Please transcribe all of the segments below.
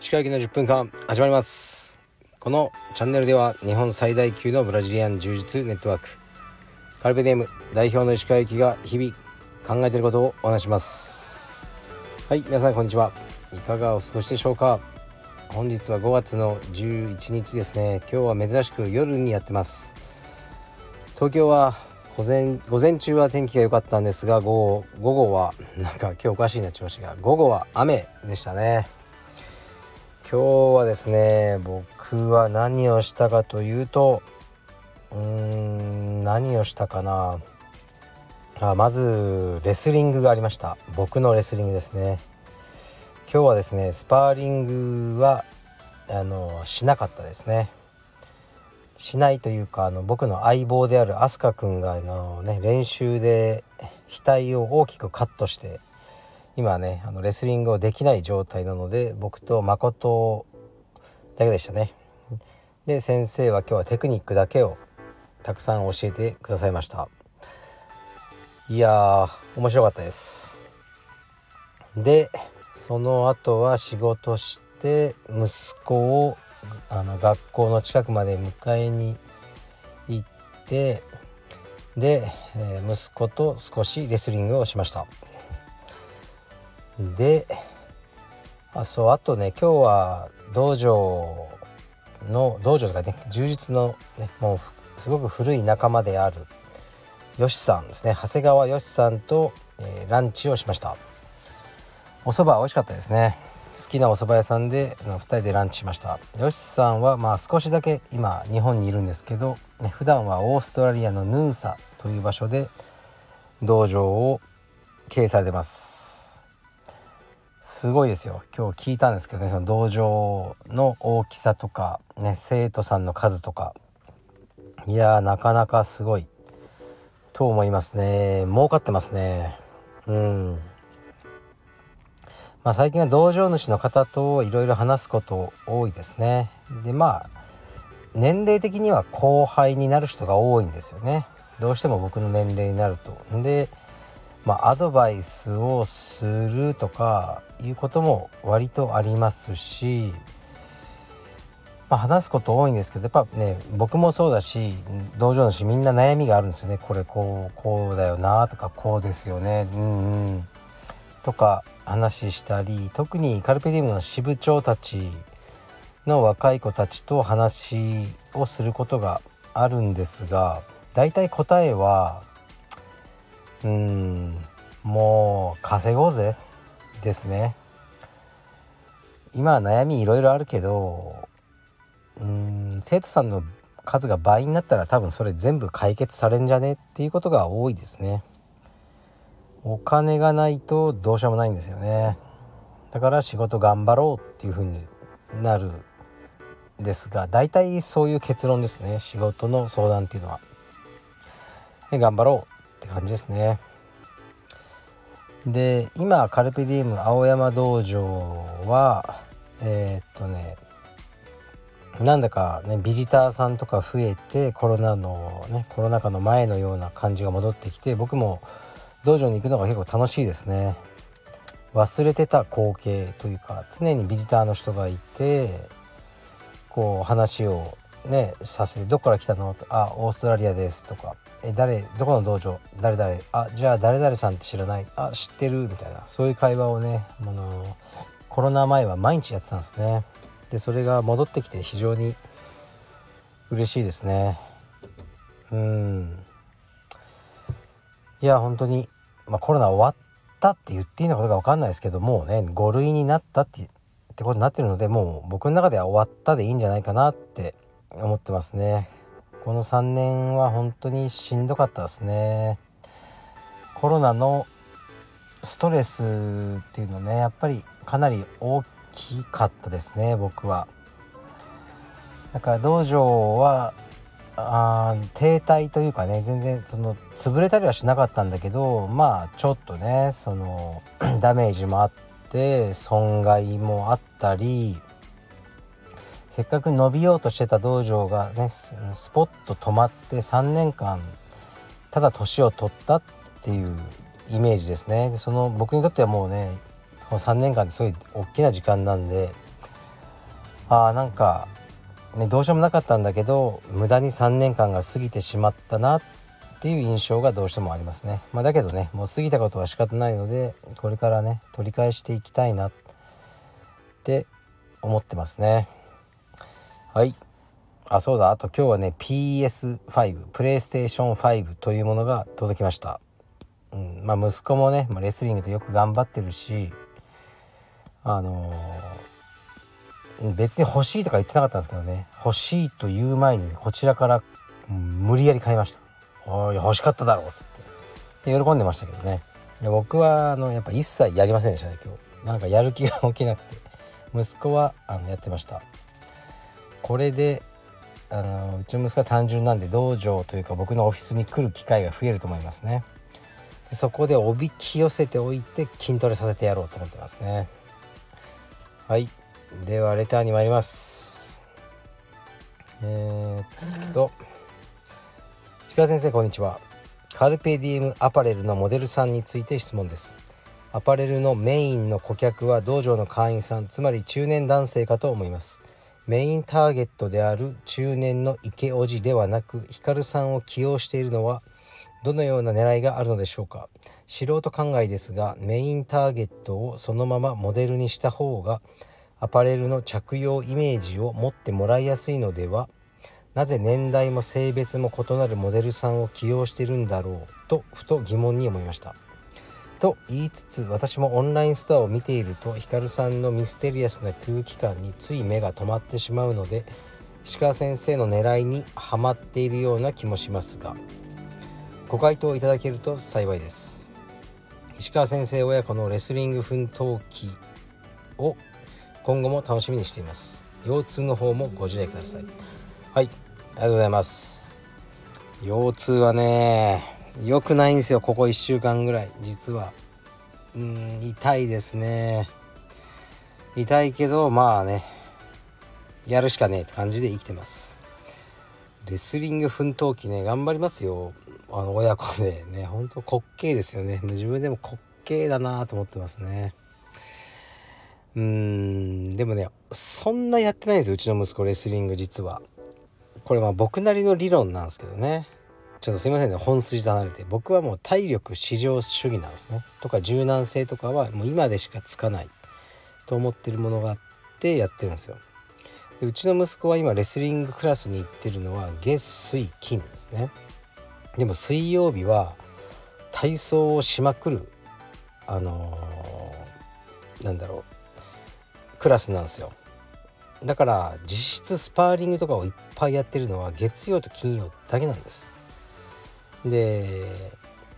歯科医の10分間始まります。このチャンネルでは日本最大級のブラジリアン柔術ネットワーク。カルペディム代表の石川行が日々考えていることをお話します。はい皆さんこんにちは。いかがお過ごしでしょうか。本日は5月の11日ですね。今日は珍しく夜にやってます。東京は午前午前中は天気が良かったんですが午後午後はなんか今日おかしいな調子が。午後は雨でしたね。今日はですね僕は何をしたかというとうーん何をしたかな。あまずレスリングがありました。僕のレスリングですね。今日はですねスパーリングはあのしなかったですね。しないというかあの僕の相棒である飛鳥くんがあの、ね、練習で額を大きくカットして今ねあのレスリングをできない状態なので僕と誠だけでしたね。で先生は今日はテクニックだけをたくさん教えてくださいました。いやー面白かったです。でその後は仕事して息子をあの学校の近くまで迎えに行ってで、えー、息子と少しレスリングをしました。であそうあとね今日は道場の道場とかね充実の、ね、もうすごく古い仲間であるよしさんですね。長谷川よしさんと、えー、ランチをしました。お蕎麦美味しかったですね。好きなお蕎麦屋さんで2人でランチしました。よしさんはまあ少しだけ今日本にいるんですけど、ね、普段はオーストラリアのヌーサという場所で道場を経営されてます。すごいですよ。今日聞いたんですけどねその道場の大きさとかね生徒さんの数とか。いやなかなかすごい。と思いますね。儲かってますね。うん。まあ、最近は道場主の方といろいろ話すこと多いですね。でまあ年齢的には後輩になる人が多いんですよね。どうしても僕の年齢になると。でまあアドバイスをするとかいうことも割とありますしまあ、話すこと多いんですけどやっぱね僕もそうだし道場主みんな悩みがあるんですよね。これこうこうだよなとかこうですよね。うんうん。とか話したり特にカルペディウムの支部長たちの若い子たちと話をすることがあるんですが大体答えはうんもう稼ごうぜですね今は悩みいろいろあるけどうん生徒さんの数が倍になったら多分それ全部解決されんじゃね？っていうことが多いですね。お金がないとどうしようもないんですよね。だから仕事頑張ろうっていう風になるんですが大体そういう結論ですね。仕事の相談っていうのは。で頑張ろうって感じですね。で今カルペディウム青山道場はえー、っとねなんだかねビジターさんとか増えてコロナのねコロナ禍の前のような感じが戻ってきて僕も道場に行くのが結構楽しいですね。忘れてた光景というか常にビジターの人がいてこう話をねさせて「どこから来たの?」とあオーストラリアです」とか「え誰どこの道場誰々あじゃあ誰々さんって知らないあ知ってる」みたいなそういう会話をねあのコロナ前は毎日やってたんですね。でそれが戻ってきて非常に嬉しいですね。うん。いや本当に、まあ、コロナ終わったって言っていいのかどうか分かんないですけどもうね5類になったってってことになってるのでもう僕の中では終わったでいいんじゃないかなって思ってますね。この3年は本当にしんどかったですね。コロナのストレスっていうのねやっぱりかなり大きかったですね僕は。だから道場はあ停滞というかね全然その潰れたりはしなかったんだけどまあちょっとねその ダメージもあって損害もあったりせっかく伸びようとしてた道場がねスポッと止まって3年間ただ年を取ったっていうイメージですね。でその僕にとってはもうねこの3年間ですごい大きな時間なんでああなんか、ね、どうしようもなかったんだけど無駄に3年間が過ぎてしまったなっていう印象がどうしてもありますね、まあ、だけどねもう過ぎたことは仕方ないのでこれからね取り返していきたいなって思ってますね。はい。あそうだ。あと今日はね PS5 プレイステーション5というものが届きました。うんまあ、息子もね、ま、レスリングでよく頑張ってるしあのー、別に欲しいとか言ってなかったんですけどね。欲しいと言う前に、こちらから、無理やり買いました「おい欲しかっただろ」って言って。喜んでましたけどね。僕はあのやっぱ一切やりませんでしたね今日。なんかやる気が起きなくて。息子はあのやってました。これであのうちの息子は単純なんで道場というか僕のオフィスに来る機会が増えると思いますね。そこでおびき寄せておいて筋トレさせてやろうと思ってますね。はい。ではレターに参ります。えー、っと鹿先生こんにちは。カルペディエムアパレルのモデルさんについて質問です。アパレルのメインの顧客は道場の会員さんつまり中年男性かと思います。メインターゲットである中年の池おじではなくヒカルさんを起用しているのはどのような狙いがあるのでしょうか。素人考えですがメインターゲットをそのままモデルにした方がアパレルの着用イメージを持ってもらいやすいのではなぜ年代も性別も異なるモデルさんを起用してるんだろうとふと疑問に思いました。と言いつつ私もオンラインストアを見ているとヒカルさんのミステリアスな空気感につい目が止まってしまうので石川先生の狙いにはまっているような気もしますがご回答いただけると幸いです石川先生親子のレスリング奮闘記を今後も楽しみにしています。腰痛の方もご自愛ください。はい。ありがとうございます。腰痛はね良くないんですよ。ここ1週間ぐらい。実は。うん痛いですね。痛いけどまあね。やるしかねえって感じで生きてます。レスリング奮闘記ね頑張りますよ。あの親子でね。ほんと滑稽ですよね。自分でも滑稽だなと思ってますね。うんでもねそんなやってないんですようちの息子レスリング実は。これまあ僕なりの理論なんですけどね。ちょっとすいませんね本筋と離れて。僕はもう体力至上主義なんですね。とか柔軟性とかはもう今でしかつかない。と思ってるものがあってやってるんですよ。でうちの息子は今レスリングクラスに行ってるのは月水金ですね。でも水曜日は体操をしまくるあのー、なんだろう。クラスなんですよ。だから実質スパーリングとかをいっぱいやってるのは月曜と金曜だけなんです。で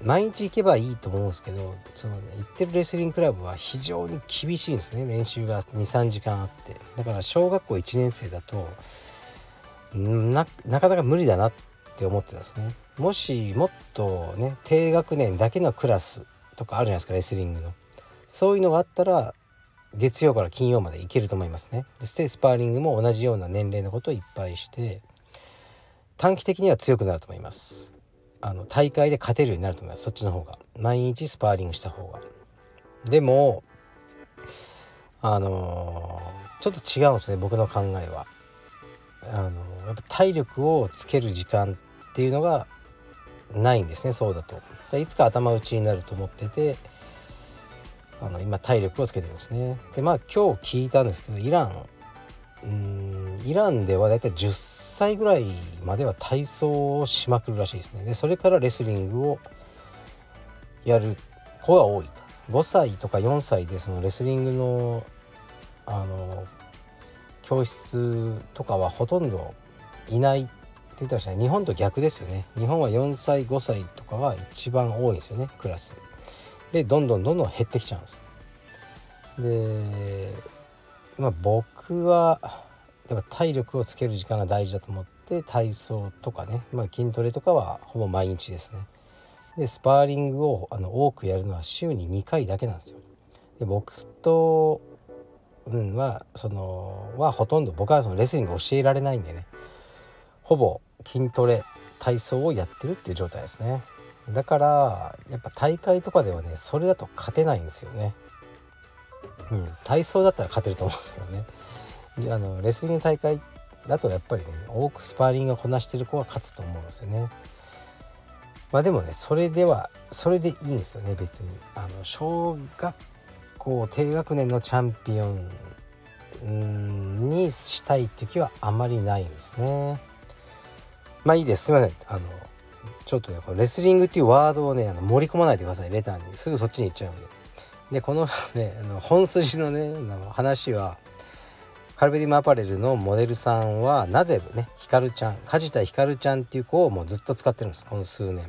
毎日行けばいいと思うんですけどその、ね、行ってるレスリングクラブは非常に厳しいんですね。練習が23時間あって。だから小学校1年生だとなかなか無理だなって思ってますね。もしもっとね低学年だけのクラスとかあるじゃないですかレスリングの。そういうのがあったら月曜から金曜までいけると思いますね。でスパーリングも同じような年齢のことをいっぱいして短期的には強くなると思います。あの大会で勝てるようになると思います。そっちの方が。毎日スパーリングした方が。でもあのー、ちょっと違うんですね僕の考えは。あのー、やっぱ体力をつける時間っていうのがないんですねそうだと。いつか頭打ちになると思っててあの今体力をつけてるんですね。でまあ今日聞いたんですけどイランうんイランではだいたい10歳ぐらいまでは体操をしまくるらしいですね。でそれからレスリングをやる子が多いと。5歳とか4歳でそのレスリングのあの教室とかはほとんどいないって言ってましたね。日本と逆ですよね。日本は4歳5歳とかが一番多いんですよねクラス。でどんどんどんどん減ってきちゃうんです。でまあ僕はやっぱ体力をつける時間が大事だと思って体操とかね、まあ、筋トレとかはほぼ毎日ですね。でスパーリングをあの多くやるのは週に2回だけなんですよ。で僕とうんはそのはほとんど僕はそのレスリング教えられないんでね。ほぼ筋トレ体操をやってるっていう状態ですね。だからやっぱ大会とかではねそれだと勝てないんですよね。うん。体操だったら勝てると思うんですけどね。あのレスリング大会だとやっぱりね多くスパーリングをこなしてる子は勝つと思うんですよね。まあでもねそれではそれでいいんですよね別に。あの小学校低学年のチャンピオンにしたいっていう気はあまりないんですね。まあいいです。すいません。あのちょっとねこのレスリングっていうワードをねあの盛り込まないでくださいレターに。すぐそっちに行っちゃうんで。でこのねあの本筋のねの話はカルベディムアパレルのモデルさんはなぜねひかるちゃん梶田ひかるちゃんっていう子をもうずっと使ってるんですこの数年。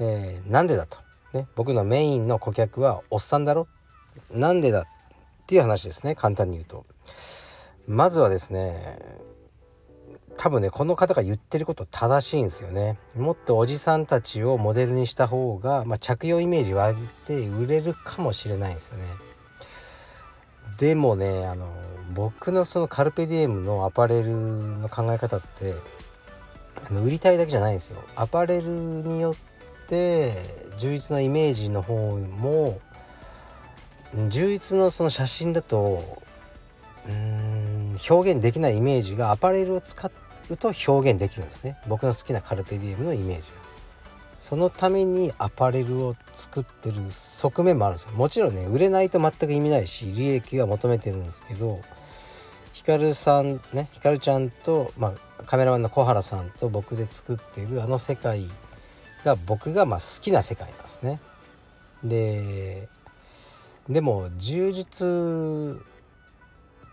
えー、なんでだと、ね、僕のメインの顧客はおっさんだろ。なんでだっていう話ですね簡単に言うと。まずはですね多分ねこの方が言ってること正しいんですよね。もっとおじさんたちをモデルにした方が、まあ、着用イメージを上げて売れるかもしれないんですよね。でもねあの僕のそのカルペディエムのアパレルの考え方ってあの売りたいだけじゃないんですよ。アパレルによって充実のイメージの方も充実のその写真だとうん表現できないイメージがアパレルを使うと表現できるんですね。僕の好きなカルペディエムのイメージそのためにアパレルを作ってる側面もあるんですよ。もちろんね売れないと全く意味ないし利益は求めてるんですけどヒカルさんねヒカルちゃんと、まあ、カメラマンの小原さんと僕で作ってるあの世界が僕がまあ好きな世界なんですね。ででも充実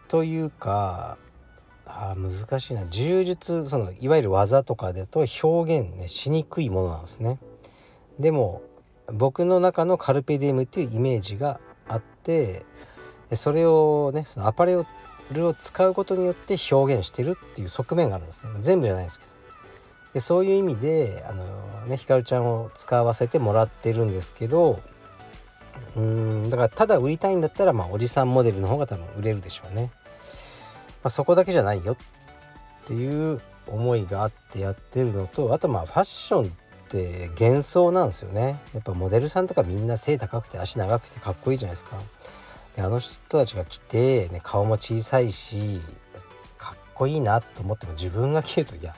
というかあ難しいな。柔術そのいわゆる技とかだと表現ねしにくいものなんですね。でも僕の中のカルペディエムっていうイメージがあってそれをねそのアパレルを使うことによって表現してるっていう側面があるんですね。全部じゃないですけど。でそういう意味であのねひかるちゃんを使わせてもらってるんですけどうんだからただ売りたいんだったらまあおじさんモデルの方が多分売れるでしょうね、まあ、そこだけじゃないよっていう思いがあってやってるのとあとまあファッションって幻想なんですよね。やっぱモデルさんとかみんな背高くて足長くてかっこいいじゃないですか。であの人たちが着て、ね、顔も小さいしかっこいいなと思っても自分が着るといや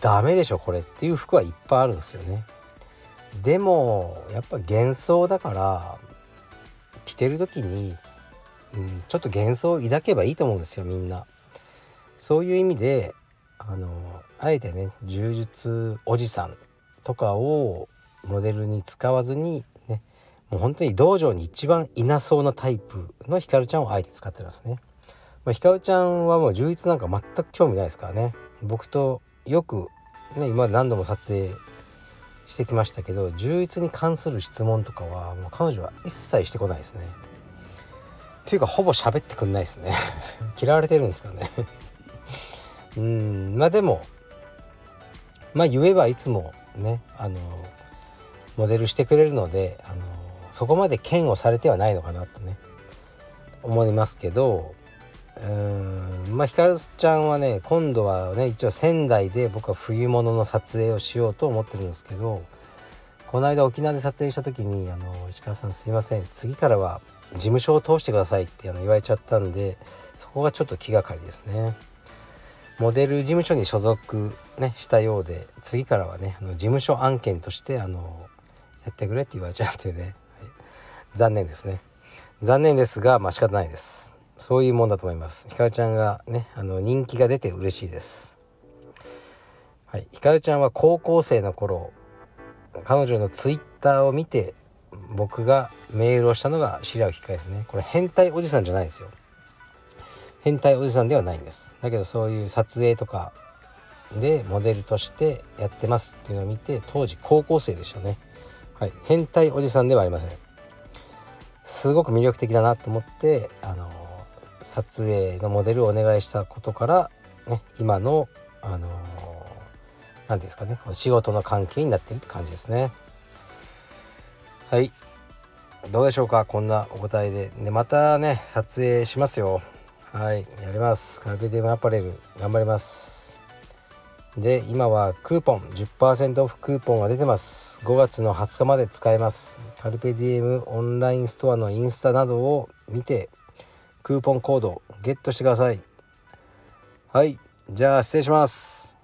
ダメでしょこれっていう服はいっぱいあるんですよね。でもやっぱ幻想だから着てる時に、うん、ちょっと幻想を抱けばいいと思うんですよみんな。そういう意味であのあえてね柔術おじさんとかをモデルに使わずにねもう本当に道場に一番いなそうなタイプのひかるちゃんをあえて使ってるんですね。まあ、ひかるちゃんはもう充実なんか全く興味ないですからね。僕とよくね今何度も撮影してきましたけど充実に関する質問とかはもう彼女は一切してこないですね。っていうかほぼ喋ってくんないですね。嫌われてるんですかね。うんまあでもまあ言えばいつもねあのモデルしてくれるのであのそこまで嫌悪されてはないのかなとね思いますけどうんまあひかるちゃんはね今度はね一応仙台で僕は冬物の撮影をしようと思ってるんですけどこの間沖縄で撮影した時に「あの石川さんすいません次からは事務所を通してください」ってあの言われちゃったんでそこがちょっと気がかりですね。モデル事務所に所属、ね、したようで次からはねあの事務所案件としてあのやってくれって言われちゃってね、はい、残念ですね。残念ですがまあ仕方ないです。そういうもんだと思います。ひかるちゃんがねあの人気が出て嬉しいです。はい。ひかるちゃんは高校生の頃彼女のツイッターを見て僕がメールをしたのが白木かですね。これ変態おじさんじゃないですよ。変態おじさんではないんです。だけどそういう撮影とかでモデルとしてやってますっていうのを見て当時高校生でしたね。はい。変態おじさんではありません。すごく魅力的だなと思ってあの撮影のモデルをお願いしたことから、ね、今のあの何ていうんですかね。仕事の関係になってるって感じですね。はい。どうでしょうか？こんなお答えで、ね、またね撮影しますよ。はい。やります。カルペディムアパレル。頑張ります。で今はクーポン。10%オフクーポンが出てます。5月の20日まで使えます。カルペディエムオンラインストアのインスタなどを見てクーポンコードゲットしてください。はい。じゃあ失礼します。